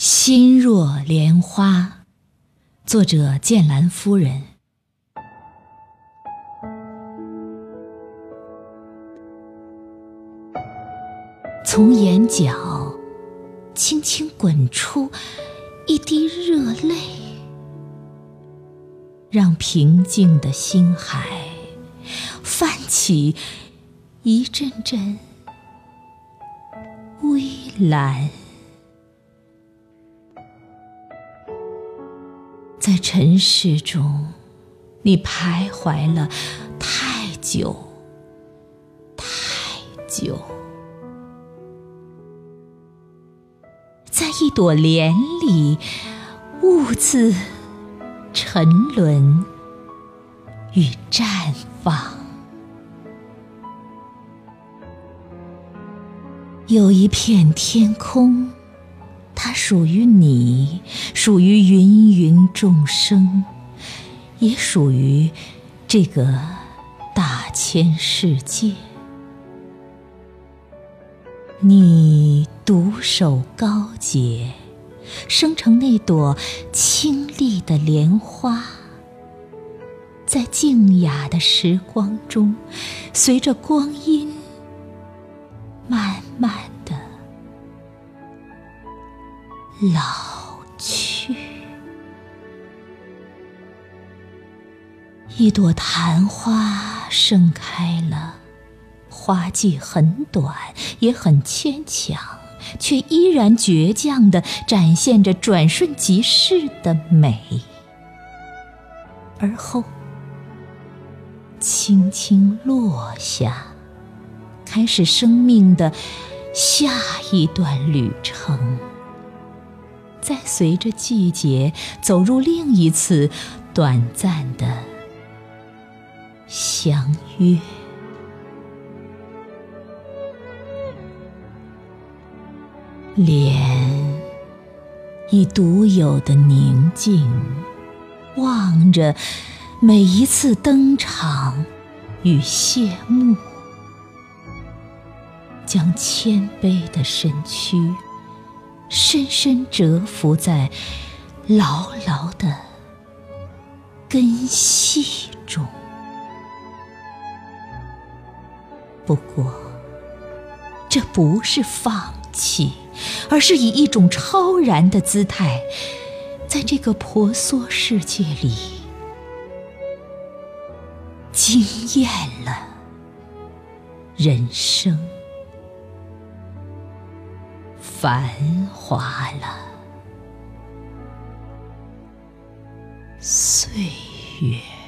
心若莲花，作者剑兰夫人。从眼角轻轻滚出一滴热泪，让平静的心海泛起一阵阵微澜。在尘世中，你徘徊了太久，太久，在一朵莲里兀自沉沦与绽放。有一片天空。它属于你，属于芸芸众生，也属于这个大千世界。你独守高洁，生成那朵清丽的莲花，在静雅的时光中，随着光阴慢慢。老去，一朵昙花盛开了，花季很短，也很牵强，却依然倔强地展现着转瞬即逝的美。而后，轻轻落下，开始生命的下一段旅程。再随着季节走入另一次短暂的相约，莲以独有的宁静望着每一次登场与谢幕，将谦卑的身躯。深深蛰伏在牢牢的根系中。不过，这不是放弃，而是以一种超然的姿态，在这个婆娑世界里惊艳了人生。繁华了岁月。